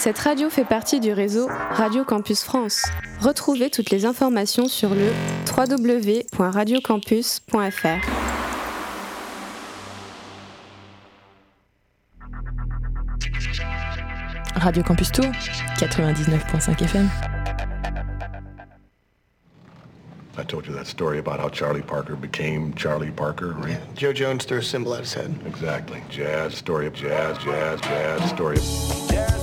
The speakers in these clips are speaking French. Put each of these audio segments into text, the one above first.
Cette radio fait partie du réseau Radio Campus France. Retrouvez toutes les informations sur le www.radiocampus.fr. Radio Campus Tour, 99.5 FM. I told you that story about how Charlie Parker became Charlie Parker, right? Joe Jones threw a symbol at his head. Exactly. Jazz, story of jazz, jazz, jazz, story of... Jazz,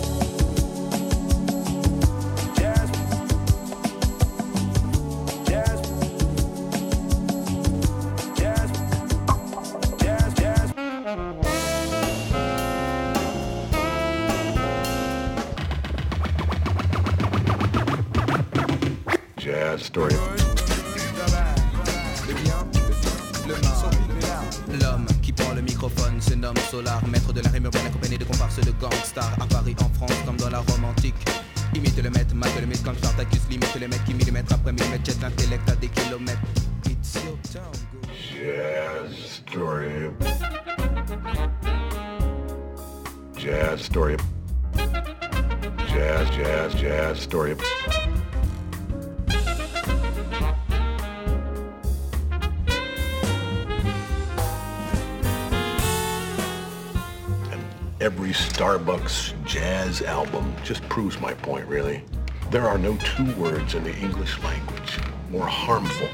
proves my point, really. There are no two words in the English language more harmful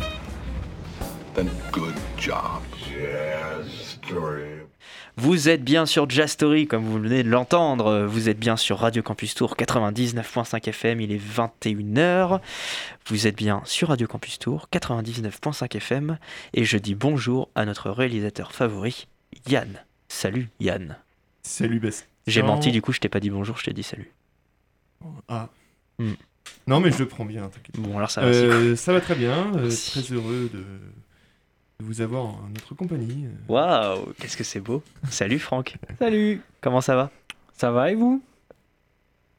than good job. Jazz story. Vous êtes bien sur Jazz Story, comme vous venez de l'entendre. Vous êtes bien sur Radio Campus Tour 99.5 FM, il est 21h. Vous êtes bien sur Radio Campus Tour 99.5 FM. Et je dis bonjour à notre réalisateur favori, Yann. Salut Yann. Salut Bastien. J'ai menti, du coup, je t'ai pas dit bonjour, je t'ai dit salut. Ah. Hmm. Non, mais je le prends bien, t'inquiète. Bon, alors ça va. Euh, ça va très bien. euh, très heureux de, de vous avoir en notre compagnie. euh. Waouh, qu'est-ce que c'est beau. Salut Franck. Salut, Comment ça va? Ça va et vous?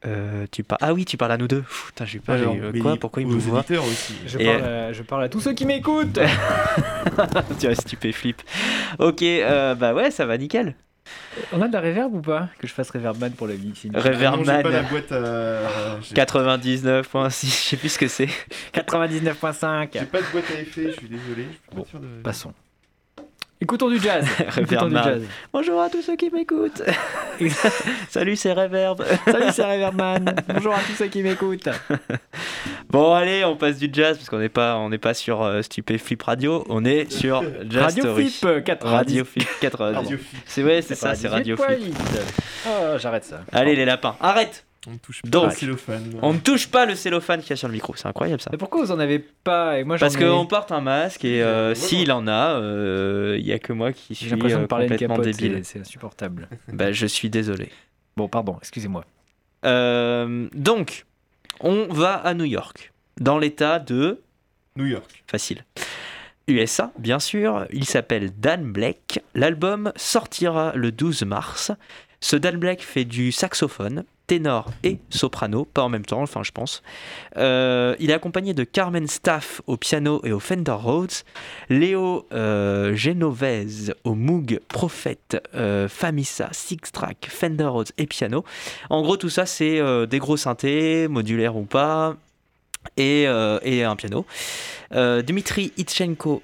Euh, tu par... Ah oui, tu parles à nous deux. Pff, Putain, j'ai pas. Alors, quoi Pourquoi il me voit aussi. je parle, à, je parle à tous ceux qui m'écoutent. Tu restes stupéflip. Ok, euh, bah ouais, ça va nickel. On a de la reverb ou pas Que je fasse reverbman pour le mixing. Ah non, j'ai Reverbman pas la boîte à. J'ai 99.6, je sais plus ce que c'est. 99.5. j'ai pas de boîte à effet, je suis désolé. Je suis pas Bon, sûr de- Passons. Écoutons du jazz. Écoutons du Reverbman. jazz. Bonjour à tous ceux qui m'écoutent. Salut, c'est Reverb. Salut, c'est Reverbman. Bonjour à tous ceux qui m'écoutent. Bon, allez, on passe du jazz parce qu'on n'est pas, on n'est pas sur euh, Stupéflip Radio, on est sur Jazz Radio Story. Flip 90. Radio Flip 90. Radio Flip. C'est ouais, c'est ça, c'est Radio Flip. 98.8. Oh, j'arrête ça. Allez les lapins, arrête. On ne touche pas Donc, au cellophane. On ne touche pas le cellophane qu'il y a sur le micro, c'est incroyable ça. Mais pourquoi vous en avez pas et moi j'en Parce ai... qu'on porte un masque et euh, Voilà. s'il en a, euh, il y a que moi qui J'ai suis l'impression euh, de parler de complètement capote, débile. c'est- insupportable. Bah, je suis désolé. Bon, pardon, excusez-moi. Euh, donc, on va à New York, dans l'état de New York. facile. USA, bien sûr. Il s'appelle Dan Blake. L'album sortira le 12 mars. Ce Dan Blake fait du saxophone, ténor et soprano, pas en même temps, enfin je pense. Euh, il est accompagné de Carmen Staff au piano et au Fender Rhodes, Léo euh, Genovese au Moog Prophet, euh, Famissa, Six Track, Fender Rhodes et piano. En gros, tout ça, c'est euh, des gros synthés, modulaires ou pas, et, et un piano. Dmitri Itchenko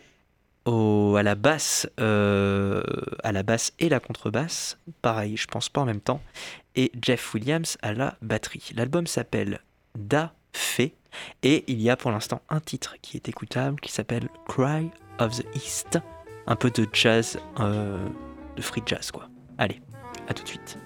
au, à la basse, à la basse et la contrebasse, pareil, je pense pas en même temps, et Jeff Williams à la batterie. L'album s'appelle Da Fe et il y a pour l'instant un titre qui est écoutable qui s'appelle Cry of the East, un peu de jazz, euh, de free jazz quoi. Allez, à tout de suite.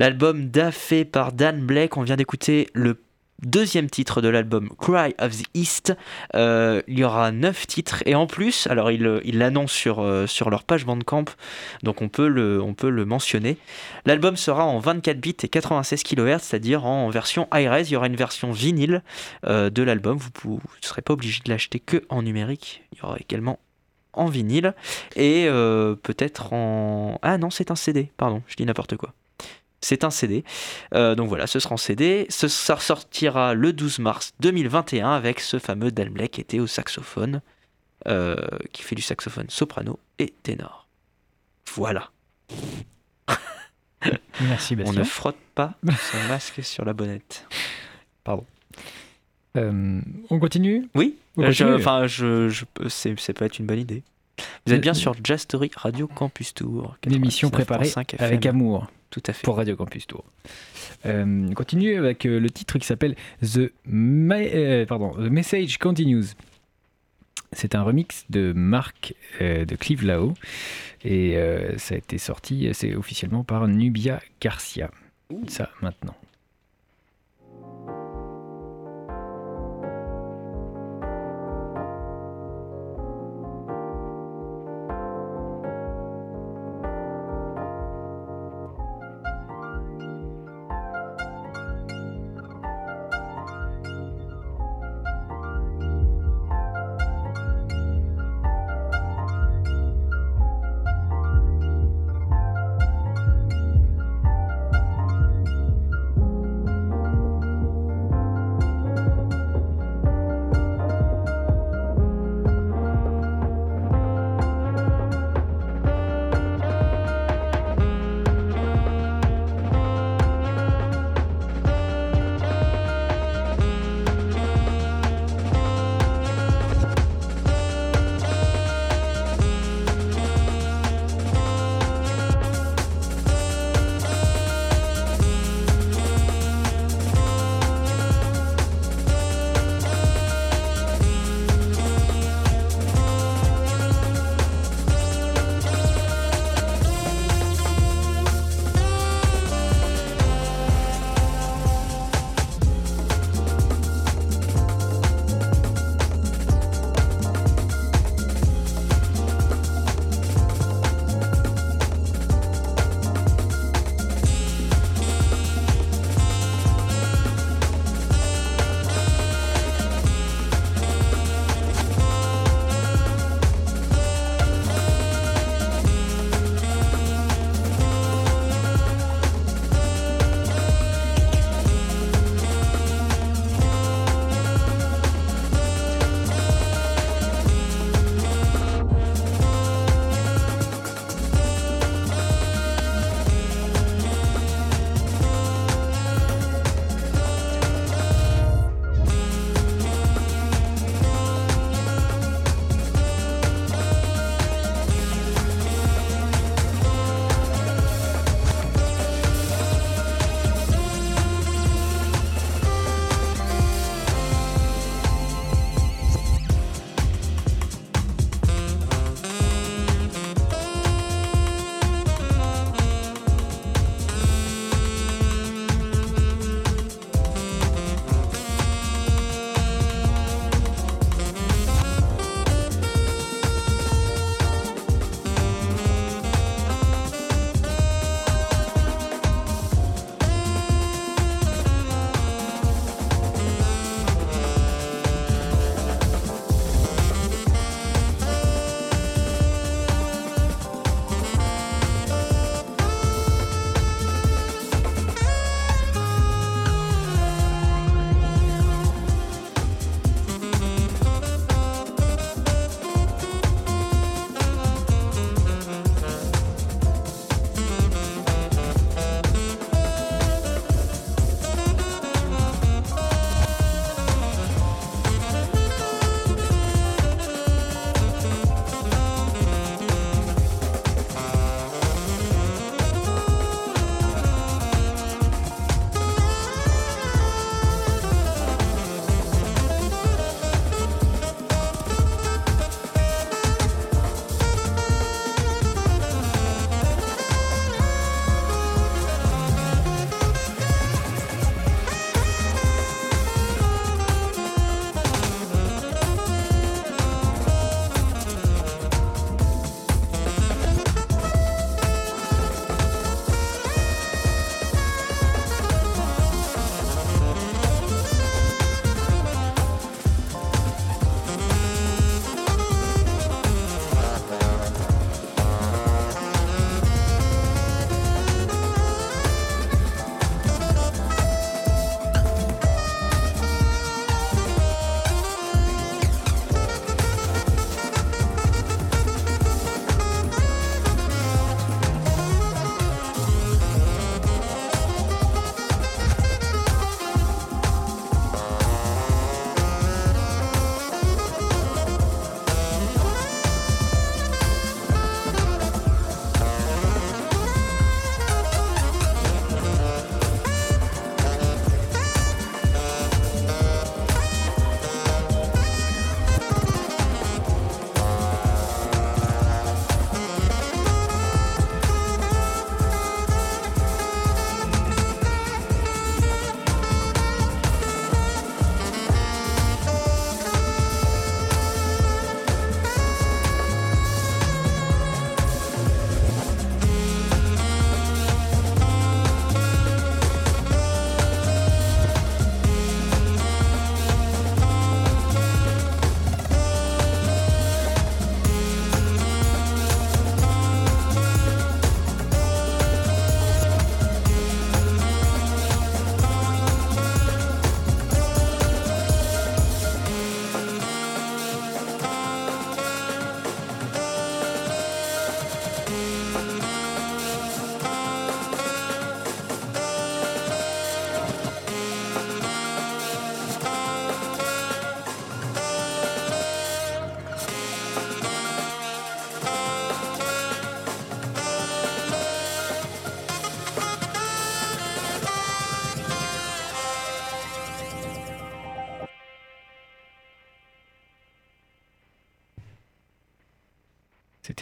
L'album Da par Dan Blake, on vient d'écouter le deuxième titre de l'album Cry of the East. Euh, il y aura neuf titres et en plus, alors ils il l'annoncent sur, euh, sur leur page Bandcamp, donc on peut le, on peut le mentionner. L'album sera en 24 bits et 96 kHz, c'est-à-dire en version high-res. Il y aura une version vinyle euh, de l'album. Vous ne serez pas obligé de l'acheter que en numérique. Il y aura également en vinyle et peut-être en... Ah non, c'est un CD, pardon, je dis n'importe quoi. C'est un CD. Euh, donc voilà, ce sera en CD. Ce, ça ressortira le 12 mars 2021 avec ce fameux Black qui était au saxophone, euh, qui fait du saxophone soprano et ténor. Voilà. Merci On Bastien. ne frotte pas son masque sur la bonnette. Euh, on continue? Oui, On je- enfin, je, je, c'est, pas être une bonne idée. Vous êtes bien sur Jazz Story Radio Campus Tour. Une émission préparée 99.5 FM. avec amour Tout à fait. pour Radio Campus Tour. Euh, on continue avec euh, le titre qui s'appelle The, Ma- euh, pardon, The Message Continues. C'est un remix de Marc euh, de Clive Lao et ça a été sorti, c'est officiellement par Nubia Garcia. Ça maintenant.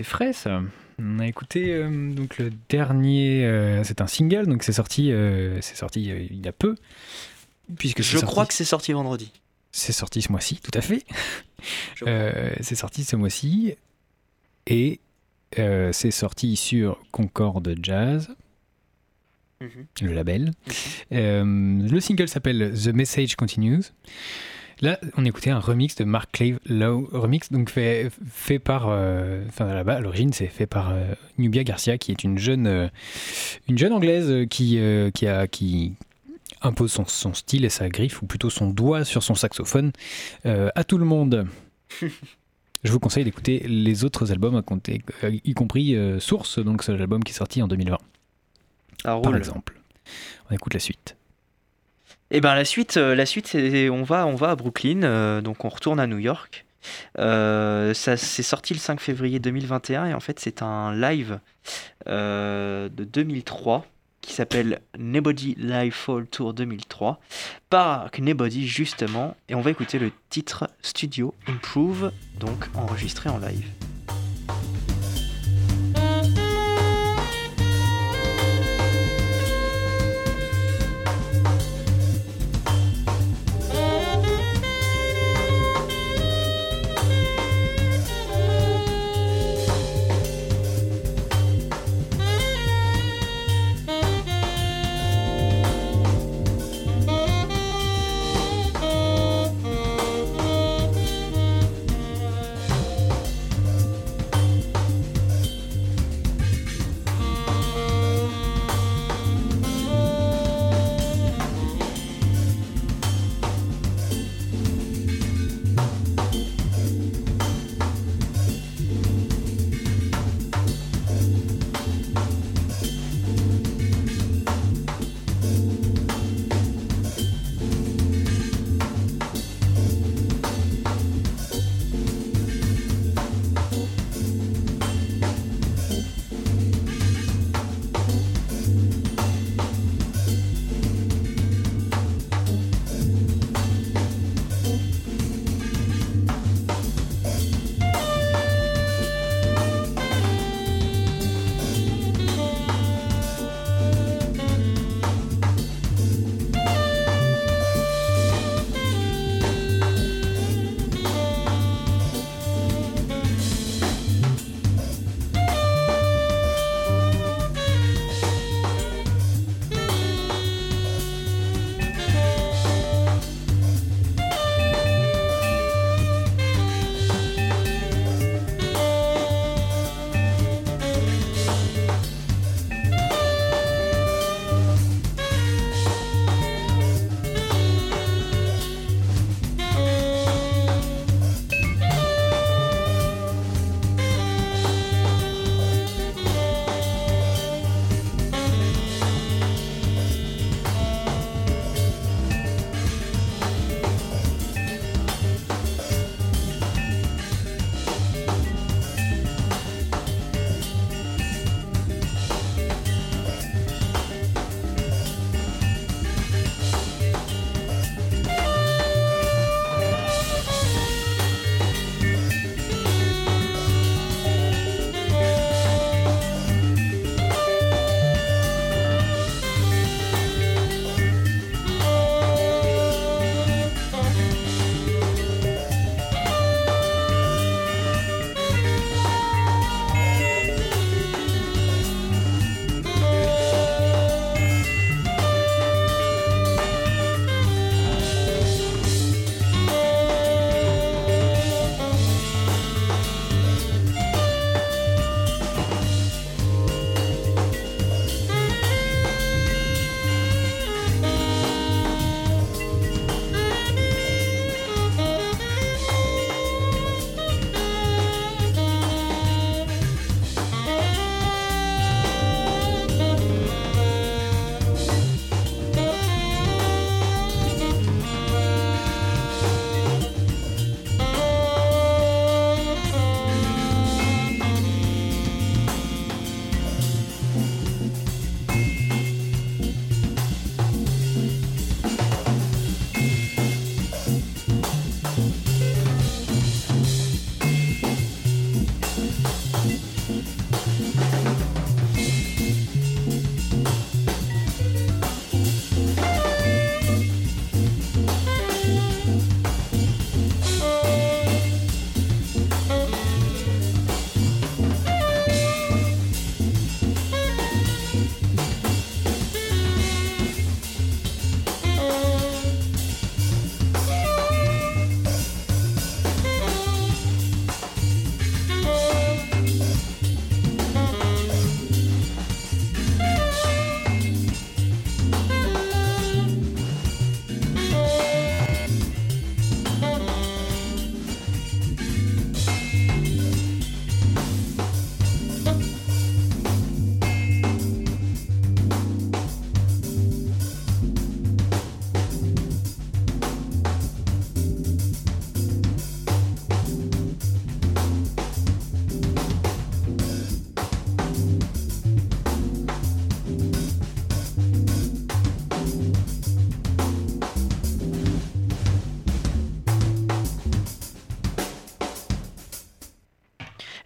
Frais ça. On a écouté euh, donc le dernier, euh, c'est un single, donc c'est sorti, euh, c'est sorti il y a peu, puisque Je sorti- crois que c'est sorti vendredi. c'est sorti ce mois-ci, tout à fait. C'est sorti ce mois-ci et c'est sorti sur Concorde Jazz, Mhm. le label. Euh, le single s'appelle The Message Continues. Là, on écoutait un remix de Mark Clave Low, remix donc fait, fait par, euh, enfin là-bas à l'origine c'est fait par euh, Nubia Garcia qui est une jeune, euh, une jeune anglaise qui, qui a qui impose son, son style et sa griffe ou plutôt son doigt sur son saxophone à tout le monde. Je vous conseille d'écouter les autres albums, y compris Source, donc c'est l'album qui est sorti en 2020 Ah, par roule. exemple. On écoute la suite. Et ben la suite, euh, la suite, on va, on va à Brooklyn, euh, donc on retourne à New York. Euh, ça c'est sorti le 5 février 2021 et en fait c'est un live euh, de 2003 qui s'appelle Nebody Live Fall Tour 2003 par Nebody justement et on va écouter le titre Studio Improve donc enregistré en live.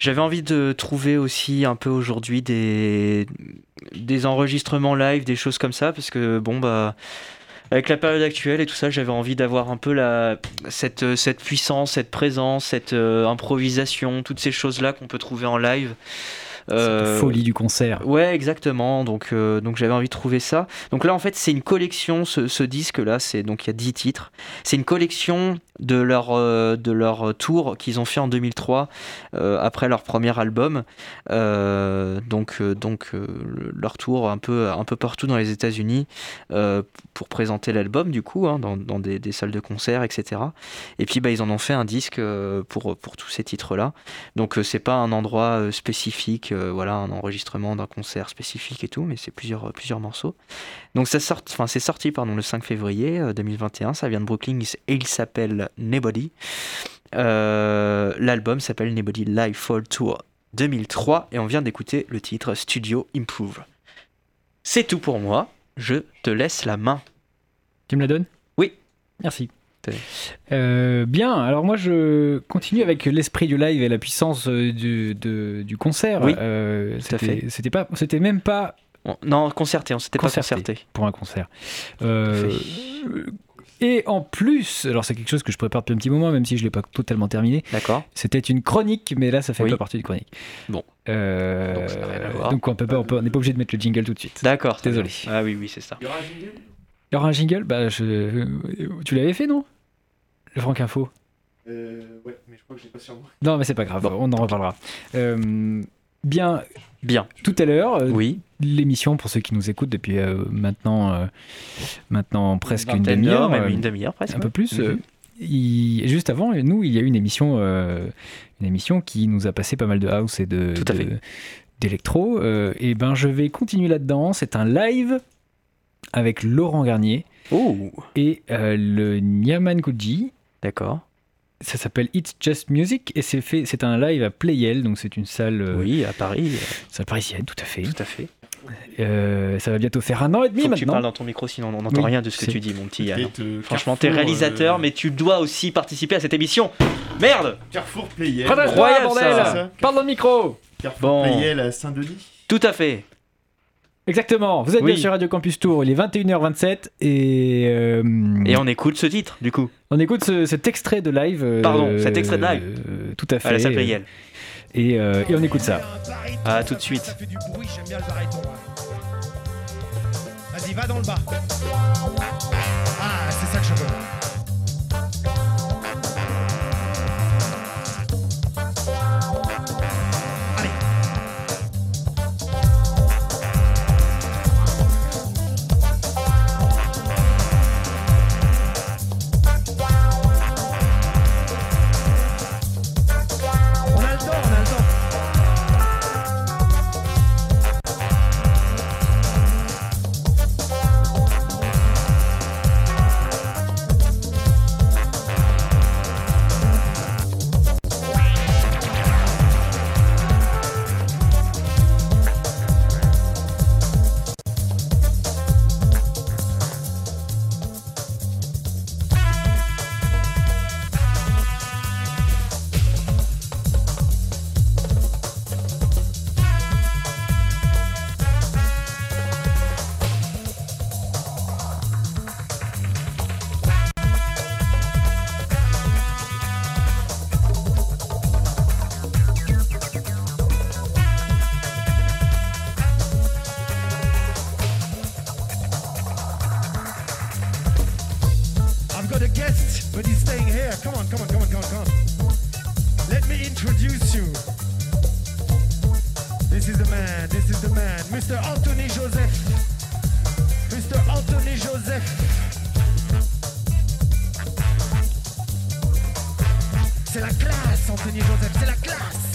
J'avais envie de trouver aussi un peu aujourd'hui des, des enregistrements live, des choses comme ça, parce que bon, bah. Avec la période actuelle et tout ça, j'avais envie d'avoir un peu la, cette, cette puissance, cette présence, cette euh, improvisation, toutes ces choses-là qu'on peut trouver en live. Euh, Folie du concert. Ouais, exactement. Donc, euh, donc j'avais envie de trouver ça. Donc là, en fait, c'est une collection. Ce, ce disque-là, c'est donc il y a 10 titres. C'est une collection de leur euh, de leur tour qu'ils ont fait en 2003 euh, après leur premier album. Euh, donc donc le- leur tour un peu un peu partout dans les États-Unis pour présenter l'album du coup hein, dans, dans des, des salles de concert, etc. Et puis bah, ils en ont fait un disque pour pour tous ces titres-là. Donc c'est pas un endroit spécifique, euh, voilà, un enregistrement d'un concert spécifique et tout, mais c'est plusieurs, euh, plusieurs morceaux. Donc ça sort, enfin c'est sorti pardon le 5 février euh, 2021, ça vient de Brooklyn et il s'appelle Nobody. Euh, L'album s'appelle Nobody Live Fall Tour 2003 et on vient d'écouter le titre Studio Improve. C'est tout pour moi, je te laisse la main. Tu me la donnes? Oui. Merci. Euh, bien, alors moi je continue avec l'esprit du live et la puissance euh, du, de- du concert. Oui, Euh, tout à c'était- fait. C'était pas, c'était même pas On- non, concerté, on s'était pas Concerté. pour un concert. Euh, et en plus, alors c'est quelque chose que je prépare depuis un petit moment, même si je l'ai pas totalement terminé. D'accord C'était une chronique, mais là ça fait Oui. pas partie d'une chronique. Bon. Euh, Donc, ça n'a rien à voir. donc on n'est pas obligé de mettre le jingle tout de suite. D'accord. Désolé. Ah oui, oui, c'est ça. Il y aura un jingle? Bah, je... tu l'avais fait, non? Le Franck Info Euh, ouais, mais je crois que je l'ai pas sur moi. Non, mais c'est pas grave, on en reparlera. Euh, bien, Bien. tout à l'heure, euh, Oui. l'émission, pour ceux qui nous écoutent depuis euh, maintenant, euh, maintenant presque une demi-heure, même euh, une demi-heure presque. un peu plus. Mhm. euh, il- juste avant, nous, il y a eu une émission, euh, une émission qui nous a passé pas mal de house et de Tout à de- fait. d'électro. euh, et ben, je vais continuer là-dedans. C'est un live avec Laurent Garnier Oh, et euh, le Nyaman Kuji. D'accord. Ça s'appelle It's Just Music et c'est fait, c'est un live à Playel, donc c'est une salle, euh, Oui, à Paris, salle parisienne, tout à fait. tout à fait. Euh, ça va bientôt faire un an et demi Faut que tu maintenant. parles dans ton micro, sinon on n'entend Oui, rien de ce que c'est- tu dis, mon petit Yann. Euh, Franchement, t'es réalisateur, euh, mais tu dois aussi participer à cette émission. Merde Carrefour Playel. Incroyable, bordel ça. Parle dans le micro Carrefour Bon. Playel à Saint-Denis. Tout à fait. Exactement, vous êtes Oui. bien sur Radio Campus Tour, il est 21h27 et, euh, Et on écoute ce titre, du coup, on écoute ce- cet extrait de live. euh, Pardon, cet extrait de live. euh, tout à fait. à la salle Playel. Et, euh, et on écoute ça. À tout de suite. Ça fait du bruit, j'aime bien le baryton. Vas-y, va dans le bas. Ah, c'est ça que je veux. Guest, but he's staying here. Come on, come on, come on, come on, come on. Let me introduce you. This is the man, this is the man, Mr. Anthony Joseph. Mr. Anthony Joseph. C'est la classe, Anthony Joseph, c'est la classe.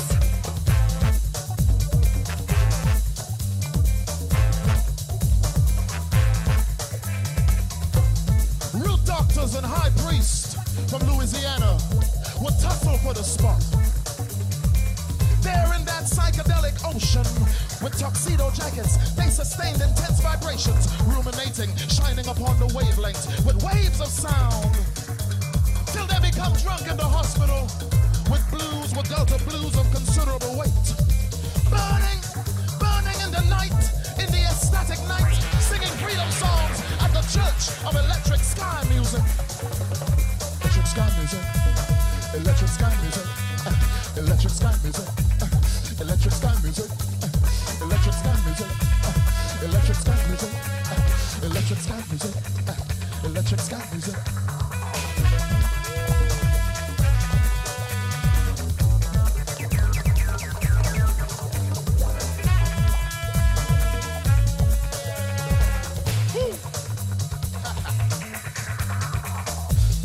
With tuxedo jackets, they sustained intense vibrations, ruminating, shining upon the wavelengths with waves of sound. Till they become drunk in the hospital with blues go to blues of considerable weight. Burning, burning in the night, in the ecstatic night, singing freedom songs at the church of electric sky music. Electric sky music. Electric sky music. Electric sky music. Electric sky music. Sky music. Electric sky music.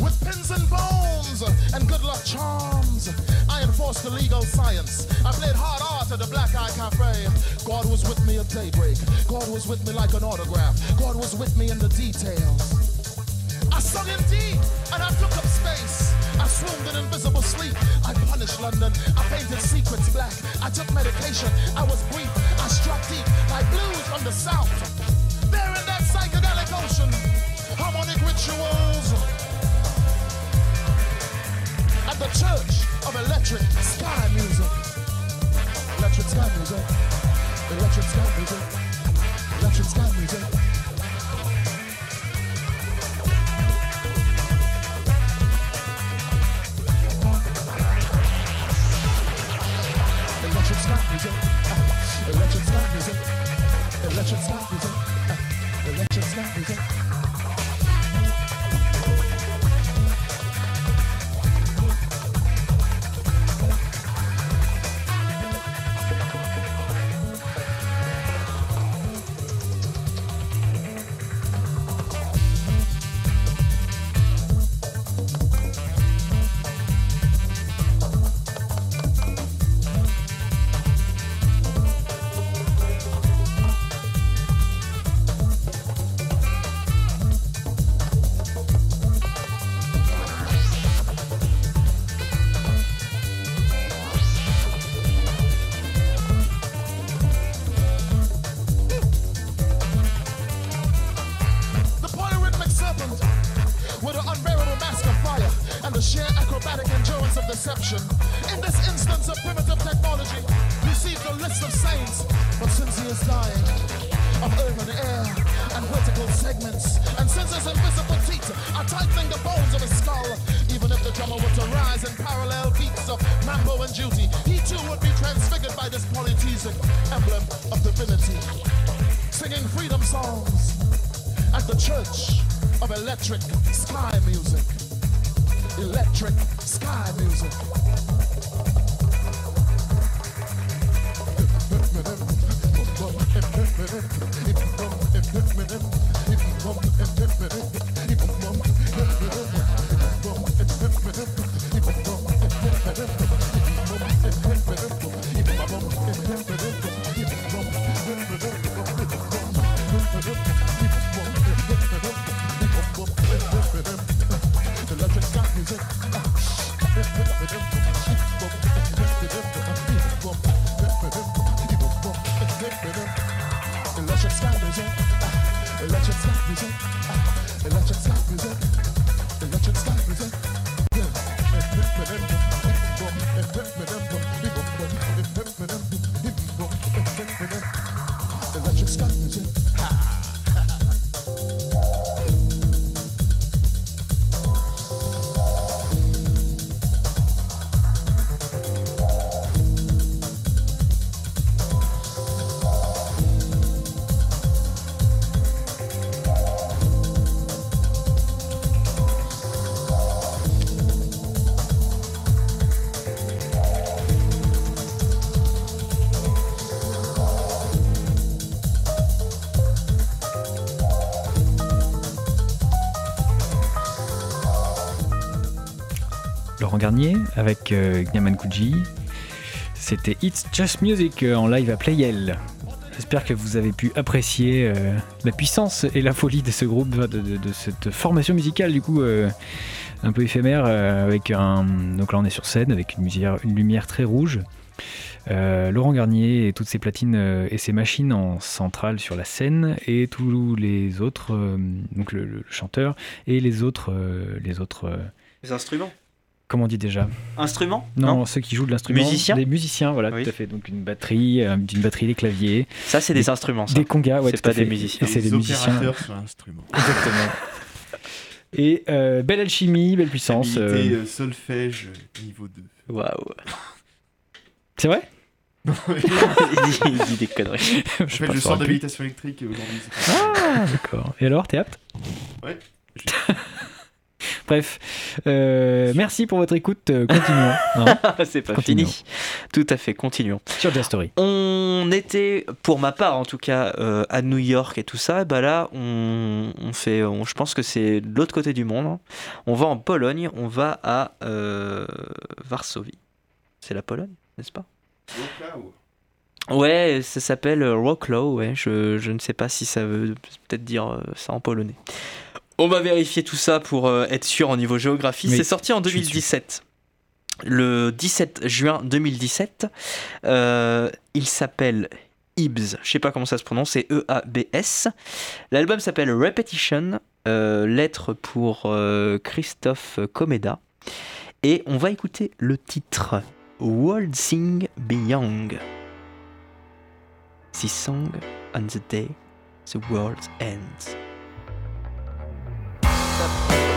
With pins and bones and good luck charms, I enforced the legal science. I played hard art at the Black Eye Cafe. God was with me at daybreak. God was with me like an autograph. With me in the details. I sung in D and I took up space. I swooned in invisible sleep. I punished London. I painted secrets black. I took medication. I was brief. I struck deep like blues from the south. There in that psychedelic ocean, harmonic rituals at the church of electric sky music. Electric sky music. Electric sky music. Electric sky music. Electric slap music. Electric slap music. Avec euh, Gnaman Kuji. C'était It's Just Music euh, en live à Playel. J'espère que vous avez pu apprécier euh, la puissance et la folie de ce groupe, de, cette formation musicale du coup euh, un peu éphémère avec un. Donc là on est sur scène avec une, lumière très rouge. Laurent Garnier et toutes ses platines et ses machines en centrale sur la scène et tous les autres, donc le, le chanteur et les autres, les autres Les instruments comment on dit déjà Instrument non, ceux qui jouent de l'instrument. Musiciens Des musiciens, voilà, Oui. tout à fait. Donc une batterie, euh, d'une batterie, des claviers, Ça, c'est des Des- instruments. Ça. des congas, ouais, C'est tout à pas des musiciens. C'est des musiciens. opérateurs sur l'instrument. Exactement. Et euh, belle alchimie, belle puissance. Habilité euh, solfège euh, niveau 2. Waouh. C'est vrai? Il, dit, il dit des conneries. en fait, je ça sors d'habilitation électrique aujourd'hui. c'est- Ah, d'accord. Et alors, t'es apte? Ouais. Bref, euh, merci pour votre écoute. euh, continuons hein, c'est pas Continuons. fini. Tout à fait, continuons. sur Jazz Story. On était, pour ma part en tout cas, euh, à New York et tout ça. Et bah là, on, on fait, on- je pense que c'est de l'autre côté du monde. hein. On va en Pologne, on va à euh, Varsovie. C'est la Pologne, n'est-ce pas? Ouais, ça s'appelle Rocklow, ouais, je, je ne sais pas si ça veut peut-être dire ça en polonais. On va vérifier tout ça pour euh, être sûr au niveau géographie. Oui, C'est sorti en je suis dessus. 2017. Le 17 juin 2017. Euh, il s'appelle Ibs, je sais pas comment ça se prononce, c'est E-A-B-S. L'album s'appelle Repetition, euh, lettre pour euh, Christophe Comeda. Et on va écouter le titre Waltzing Beyond. This song on the day the world ends. That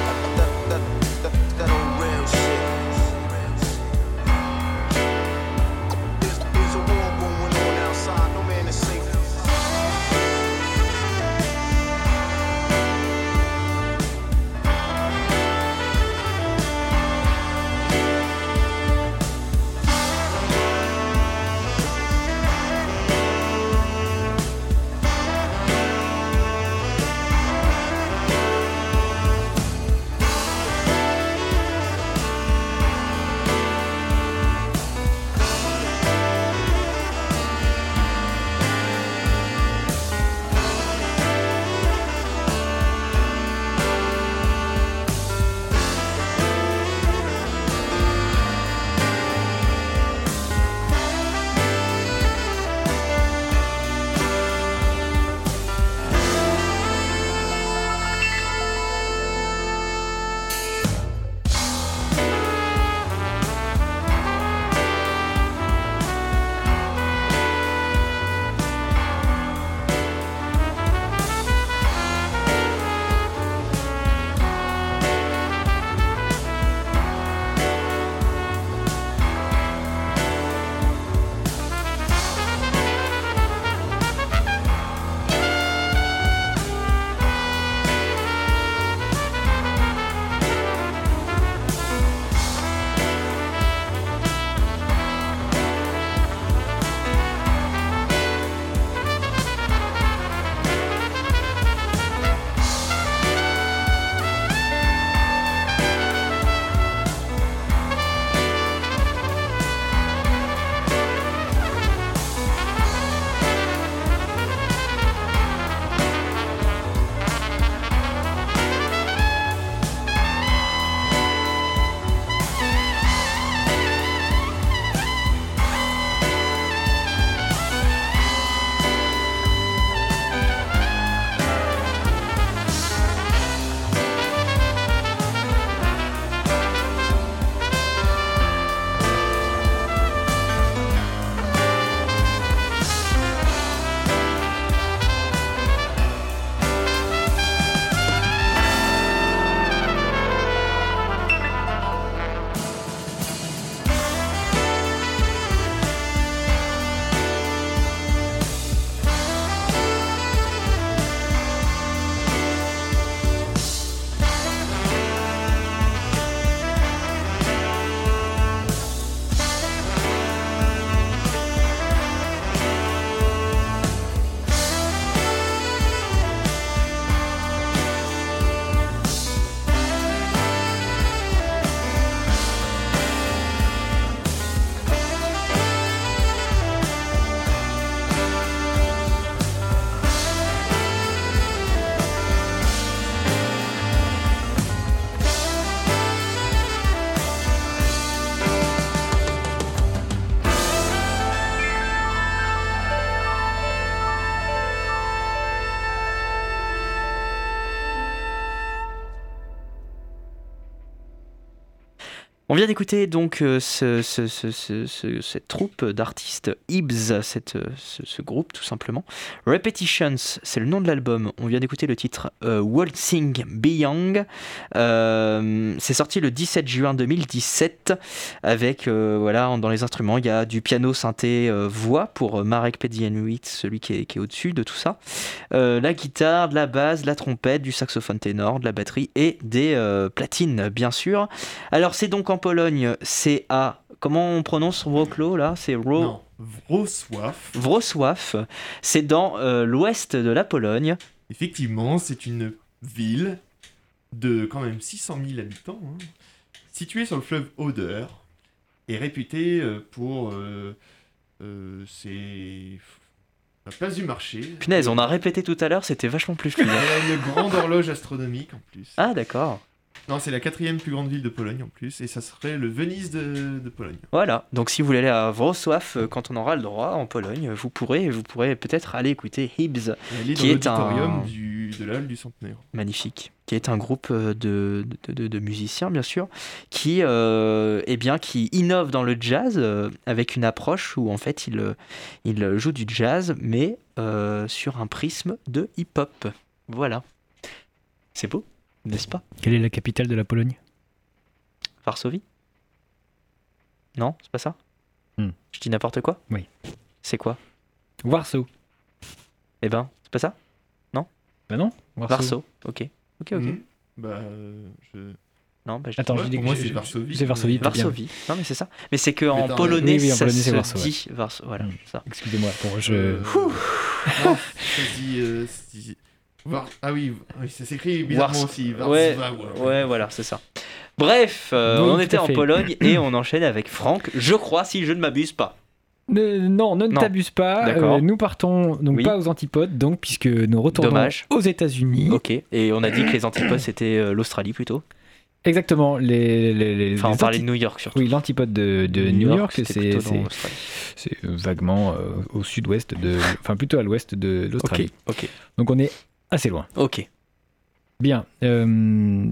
On vient d'écouter donc euh, ce- ce- ce- ce- ce- cette troupe d'artistes Ibs, euh, ce, groupe tout simplement. Repetitions, c'est le nom de l'album. On vient d'écouter le titre euh, Waltzing Beyond. Euh, c'est sorti le 17 juin 2017 avec euh, voilà dans les instruments il y a du piano synthé voix pour Marek Pedianuit, celui qui est, au-dessus de tout ça. La guitare, de la basse, de la trompette, du saxophone ténor, de la batterie et des platines bien sûr. Alors c'est donc en Pologne, c'est à comment on prononce Wrocław là? C'est Wro- Wrocław. Wrocław. C'est dans euh, l'ouest de la Pologne. Effectivement, c'est une ville de quand même 600 000 habitants, hein, située sur le fleuve Oder, et réputée euh, pour euh, euh, ses... la place du marché. Punaise, on a répété tout à l'heure, c'était vachement plus fluide. Elle a une grande horloge astronomique en plus. Ah d'accord. Non, c'est la quatrième plus grande ville de Pologne en plus, et ça serait le Venise de, de Pologne. Voilà, donc si vous voulez aller à Wrocław euh, quand on aura le droit en Pologne, vous pourrez, vous pourrez peut-être aller écouter dans qui est un du, de la halle du centenaire. magnifique, qui est un groupe euh, de, de, musiciens bien sûr, qui, euh, eh bien, qui innove dans le jazz euh, avec une approche où en fait il, il joue du jazz mais euh, sur un prisme de hip-hop. Voilà, c'est beau, n'est-ce pas? Quelle est la capitale de la Pologne? Varsovie? Non, c'est pas ça? Hmm. Je dis n'importe quoi? Oui. C'est quoi? Warsaw. Eh ben, c'est pas ça? Bah non Varso. Ok. Ok, ok. Mhm. Bah, euh, je... Non, bah, je Attends, je dis que moi, je- c'est Varsovie. C'est Varsovie. Varsovie. Non, mais c'est ça. Mais c'est que Mais en polonais, oui, oui, en ça polonais, c'est se Warsaw, ouais. dit Varso. Voilà, Hmm. ça. Excusez-moi pour je. Euh, non, euh, Var- Ah oui, oui, ça s'écrit bizarrement Wars- aussi. Ouais, Varsovie, ouais, voilà, c'est ça. Bref, euh, Oui, on était en. Pologne et on enchaîne avec Franck, je crois, si je ne m'abuse pas. Ne- non, ne Non. t'abuse pas. D'accord. euh, nous partons donc Oui. pas aux antipodes, donc puisque nous retournons Dommage. aux États-Unis. Ok. Et on a dit que les antipodes c'était euh, l'Australie plutôt. Exactement. Les, les, les- Enfin, on parlait de New York surtout. Oui, l'antipode de, de New, York, c'était c'est plutôt c'est- dans l'Australie. c'est vaguement euh, au sud-ouest de, enfin plutôt à l'ouest de Ok. l'Australie. Ok. Donc on est assez loin. Ok. Bien. euh,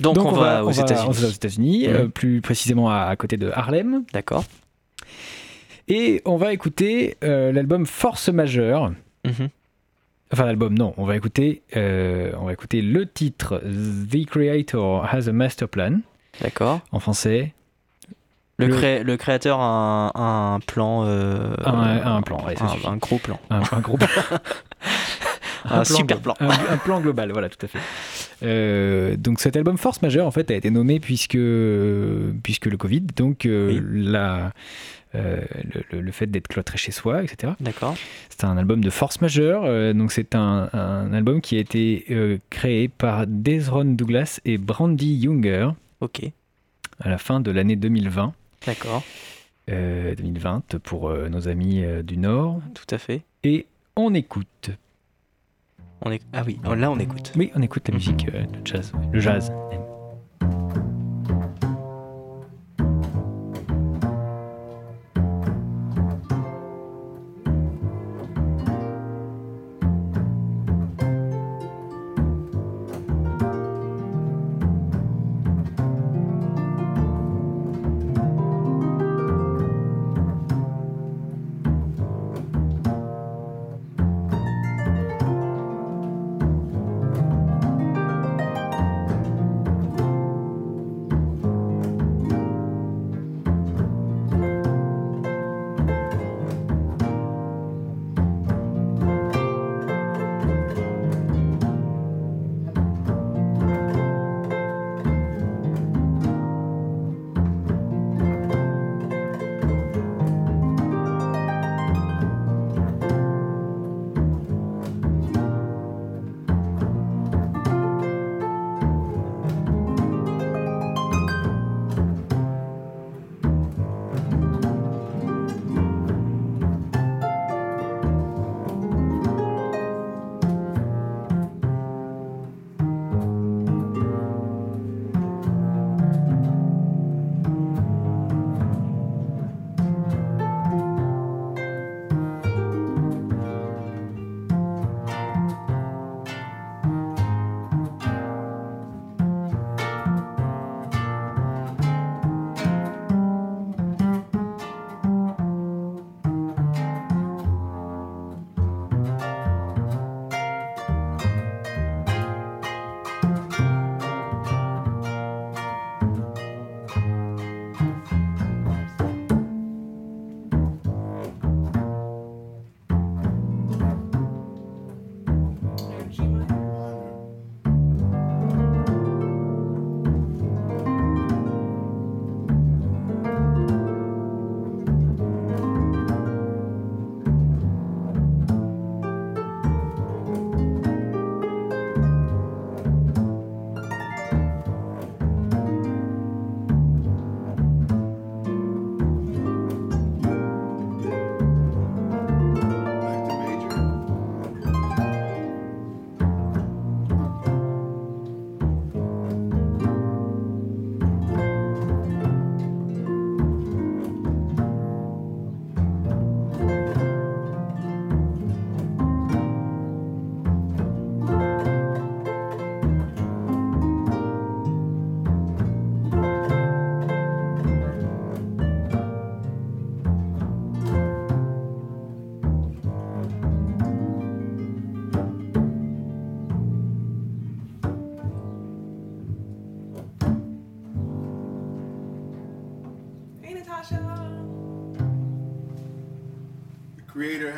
Donc, on, va, aux on va- États-Unis. on va aux États-Unis, Mhm. euh, plus précisément à, à côté de Harlem. D'accord. Et on va écouter euh, l'album Force majeure. Mhm. Enfin, l'album, non. On va écouter, on va écouter le titre The Creator Has a Master Plan. D'accord. En français. Le, Le- cré- le créateur a un, a un plan. Un- un plan, ouais, un, suffit. un gros plan. Un, Un super plan. Un, un plan global, voilà, tout à fait. Euh, donc cet album Force Majeure, en fait, a été nommé puisque, puisque le Covid, donc euh, la, euh, le, fait d'être cloîtré chez soi, etc. D'accord. C'est un album de force majeure. donc c'est un, un album qui a été créé par Desron Douglas et Brandy Younger Ok. à la fin de l'année 2020. D'accord. Euh, 2020 pour nos amis du Nord. Tout à fait. Et on écoute. On. Ah oui, là on écoute. Oui, on écoute la musique, euh, le jazz. Le jazz.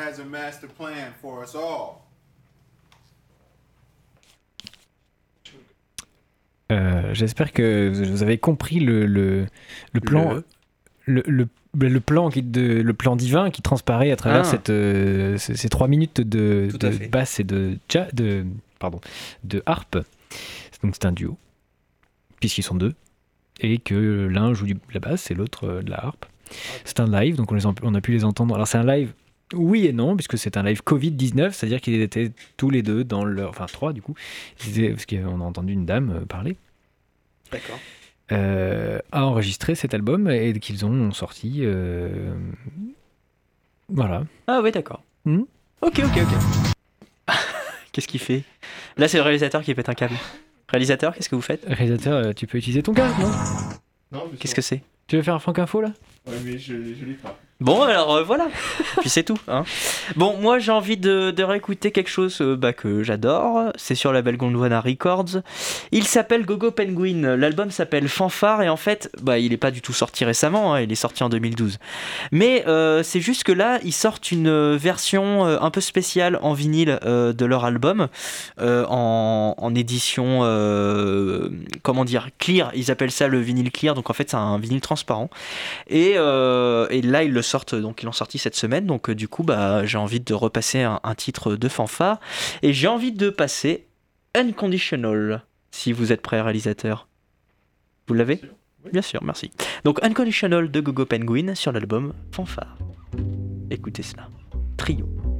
Has a master plan for us all. Euh, J'espère que vous avez compris le, le, le plan, le, le, le plan qui de, le plan divin qui transparaît à travers Ah. cette, euh, ces, ces trois minutes de, de basse et de, ja- de, pardon, de harpe. Donc c'est un duo, puisqu'ils sont deux, et que l'un joue de la basse et l'autre euh, de la harpe. C'est un live, donc on, les en- on a pu les entendre. Alors c'est un live, oui et non, puisque c'est un live Covid-19, c'est-à-dire qu'ils étaient tous les deux dans leur... Enfin trois du coup, parce qu'on a entendu une dame euh, parler D'accord. euh, a enregistré cet album et qu'ils ont sorti. euh, Voilà. Ah ouais, d'accord. Hmm. Ok, ok, ok. qu'est-ce qu'il fait? Là, c'est le réalisateur qui pète un câble. Réalisateur, qu'est-ce que vous faites? Réalisateur, euh, tu peux utiliser ton casque, non? Non, mais Qu'est-ce que c'est? Tu veux faire un Franck Info là? Ouais, mais je, je l'ai pas. Bon, alors euh, voilà. Puis c'est tout. Hein. Bon, moi j'ai envie de, de réécouter quelque chose euh, bah, que j'adore. C'est sur la label Gondwana Records. Il s'appelle Gogo Penguin. L'album s'appelle Fanfare et en fait, bah, il n'est pas du tout sorti récemment. hein, il est sorti en 2012. Mais euh, c'est juste que là, ils sortent une version euh, un peu spéciale en vinyle euh, de leur album euh, en, en édition, euh, comment dire, clear. Ils appellent ça le vinyle clear. Donc en fait, c'est un vinyle transparent. Et, euh, et là, ils le sortent, donc ils l'ont sorti cette semaine. Donc euh, du coup, bah, j'ai envie de repasser un, un titre de fanfare. Et j'ai envie de passer Unconditional, si vous êtes prêt, réalisateur. Vous l'avez Bien sûr, merci. Donc Unconditional de Gogo Penguin sur l'album Fanfare. Écoutez cela. Trio.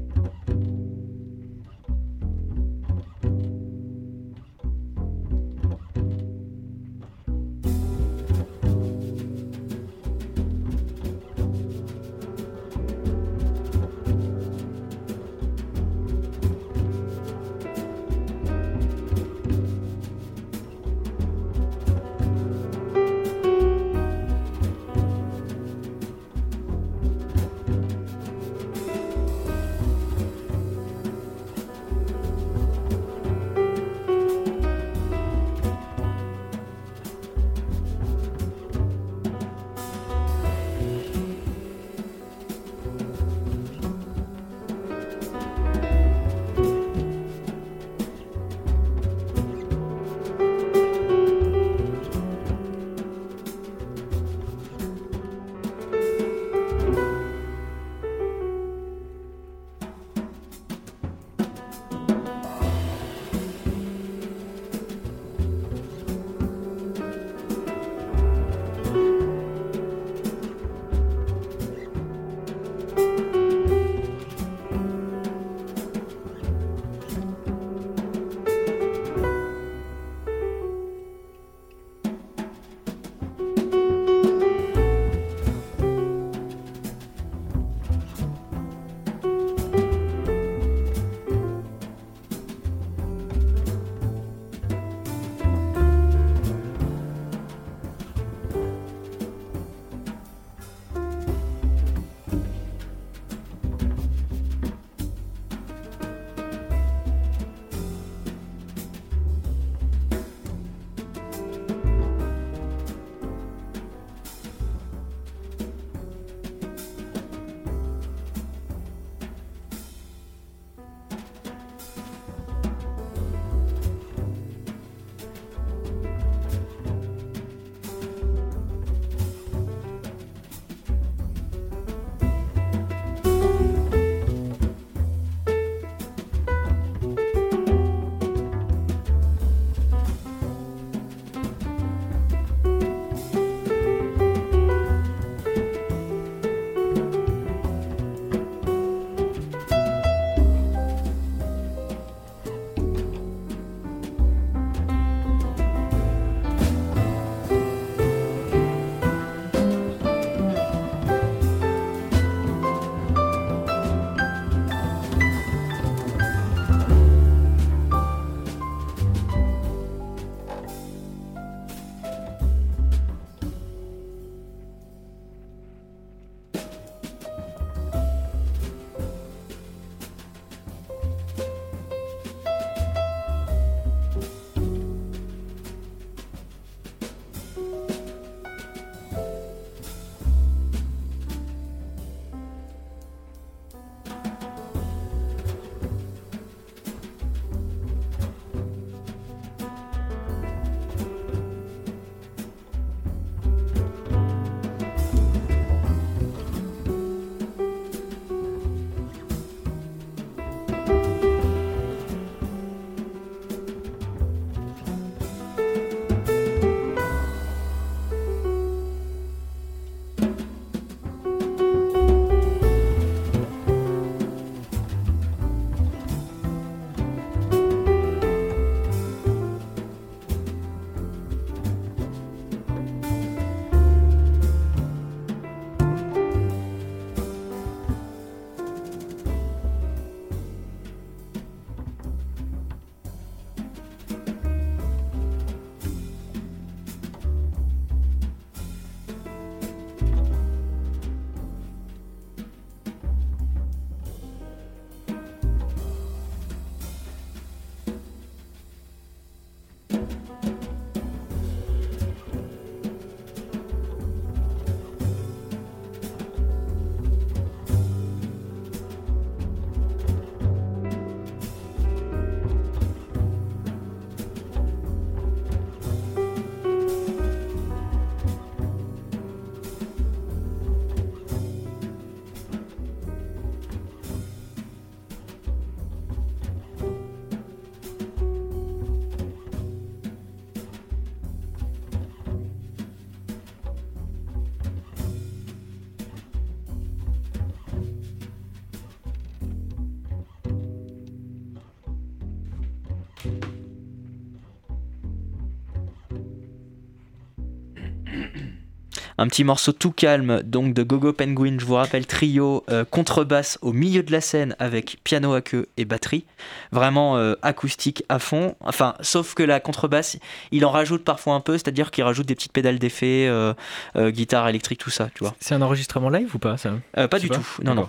Un petit morceau tout calme, donc de Gogo Penguin, je vous rappelle, trio, euh, contrebasse au milieu de la scène avec piano à queue et batterie. Vraiment euh, acoustique à fond. Enfin, sauf que la contrebasse, il en rajoute parfois un peu, c'est-à-dire qu'il rajoute des petites pédales d'effet, euh, guitare électrique, tout ça, tu vois. C'est un enregistrement live ou pas ça? Pas du tout, non, non.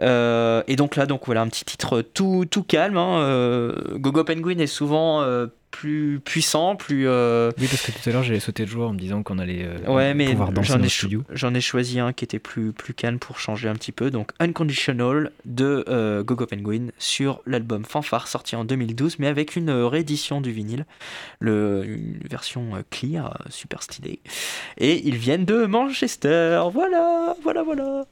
Euh, et donc là, donc voilà, un petit titre tout, tout calme. hein, euh, Gogo Penguin est souvent euh, plus puissant, plus. Oui, parce que tout à l'heure j'avais sauté de joie en me disant qu'on allait Ouais, mais pouvoir danser j'en dans ai, le cho- studio. j'en ai choisi un qui était plus, plus calme pour changer un petit peu. Donc Unconditional de Gogo Penguin sur l'album Fanfare sorti en 2012, mais avec une réédition du vinyle, le, une version clear, super stylée. Et ils viennent de Manchester. Voilà, voilà, voilà.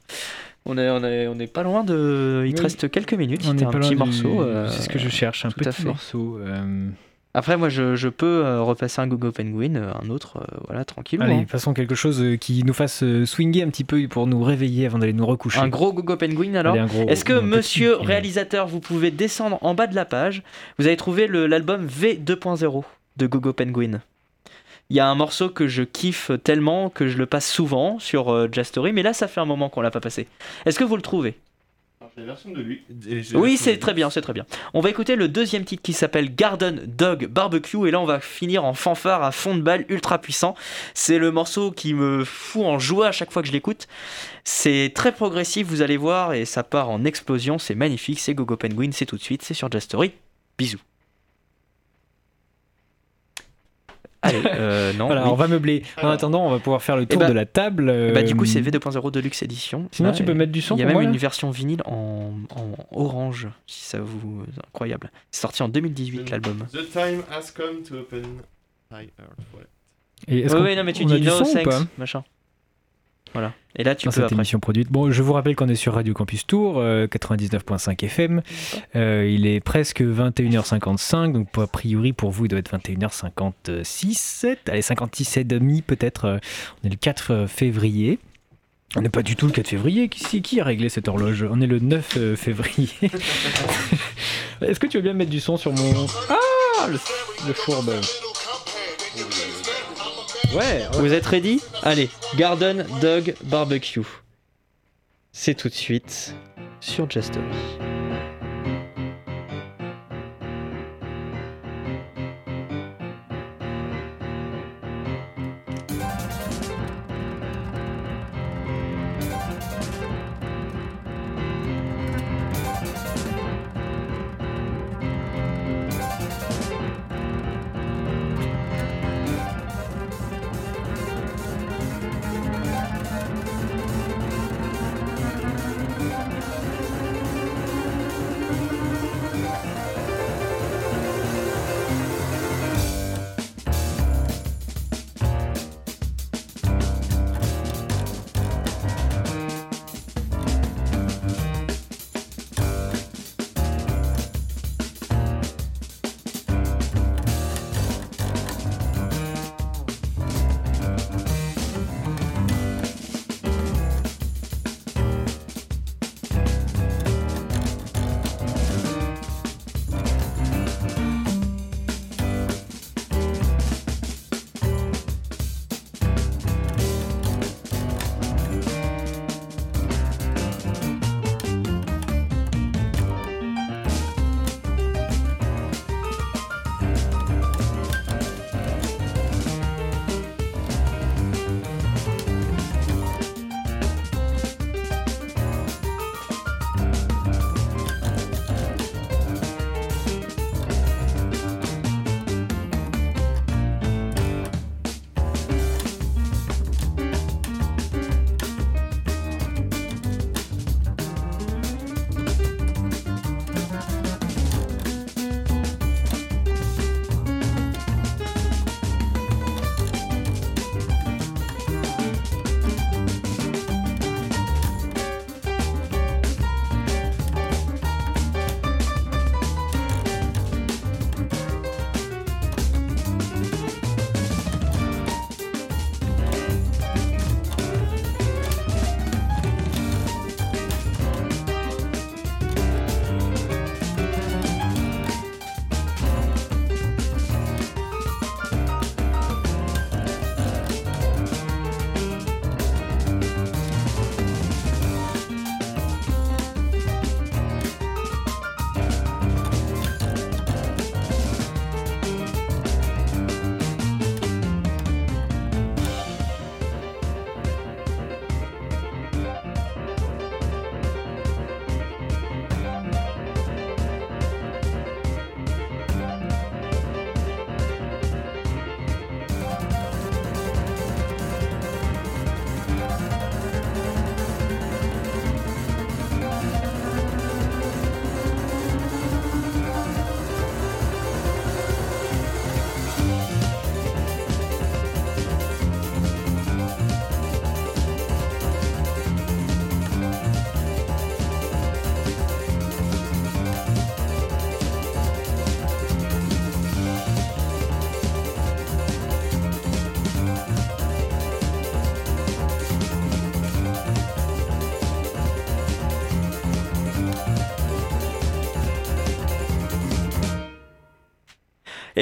On est, on est, on est pas loin de. Il te Oui. reste quelques minutes. On est un pas petit loin du- morceau. euh, C'est ce que je cherche, un tout petit morceau. euh, Après, moi, je, je peux euh, repasser un Gogo Penguin, euh, un autre, euh, voilà, tranquillement. Allez, hein. façon quelque chose euh, qui nous fasse euh, swinger un petit peu pour nous réveiller avant d'aller nous recoucher. Un gros Gogo Penguin alors Est-ce que petit, monsieur réalisateur, vous pouvez descendre en bas de la page? Vous avez trouvé l'album V2.0 de Gogo Penguin. Il y a un morceau que je kiffe tellement que je le passe souvent sur euh, Jazz Story, mais là ça fait un moment qu'on l'a pas passé. Est-ce que vous le trouvez? La version de lui. Oui, c'est très bien, c'est très bien. On va écouter le deuxième titre qui s'appelle Garden Dog Barbecue et là on va finir en fanfare à fond de balle ultra puissant. C'est le morceau qui me fout en joie à chaque fois que je l'écoute. C'est très progressif, vous allez voir, et ça part en explosion, c'est magnifique, c'est Gogo Penguin, c'est tout de suite, c'est sur Jazz Story. Bisous. Allez, euh, non. Voilà, oui. on va meubler. En attendant, on va pouvoir faire le tour bah- de la table. Eh bah, du coup, euh, c'est V2.0 Deluxe Edition. Sinon, Là, tu peux et- mettre du son Il y a même moi, une version vinyle en, en orange, si ça vous. Incroyable. C'est sorti en 2018 l'album. The time has come to open my heart. Voilà. Et est-ce oui, non, mais tu dis du no son ou thanks, pas? machin. Voilà. Et là, tu dans peux cette après. émission produite. Bon, je vous rappelle qu'on est sur Radio Campus Tour, euh, 99.5 FM. Euh, il est presque 21h55, donc a priori pour vous, il doit être 21h56, 7, allez, 56 et demi peut-être. euh, on est le 4 février. On n'est pas du tout le 4 février. Qui, qui a réglé cette horloge? On est le 9 euh, février. Est-ce que tu veux bien mettre du son sur mon. Ah Le, le fourbe. Ouais, Vous êtes ready Allez, Garden Dog Barbecue. C'est tout de suite sur Just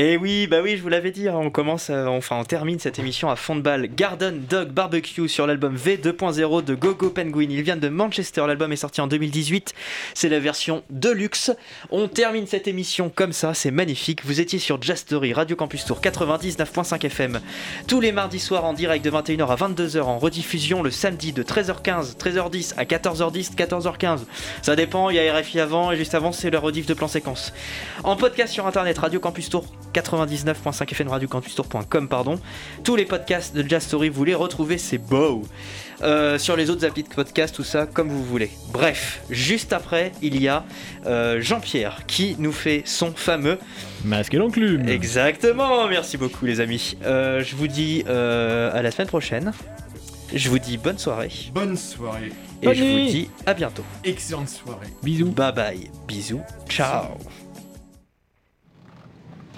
Et oui, bah oui, je vous l'avais dit, hein, on commence, euh, enfin on termine cette émission à fond de balle. Garden Dog Barbecue sur l'album V2.0 de Gogo Penguin. Il vient de Manchester, l'album est sorti en 2018. C'est la version deluxe. On termine cette émission comme ça, c'est magnifique. Vous étiez sur Jazz Radio Campus Tour 99.5 FM. Tous les mardis soirs en direct de 21h à 22h, en rediffusion le samedi de 13h15, 13h10 à 14h10, 14h15. Ça dépend, il y a RFI avant et juste avant c'est le rediff de plan séquence. En podcast sur internet, Radio Campus Tour 99.5 FM, radiocampustour.com, pardon. Tous les podcasts de Jazz Story, vous les retrouvez, c'est beau. Euh, sur les autres applis de podcast, tout ça, comme vous voulez. Bref, juste après, il y a euh, Jean-Pierre qui nous fait son fameux Masque et l'enclume. Exactement, merci beaucoup les amis. Euh, je vous dis euh, à la semaine prochaine. Je vous dis bonne soirée. Bonne soirée. Et Bonne je vous nuit. dis à bientôt. Excellente soirée. Bisous. Bye bye. Bisous. Ciao.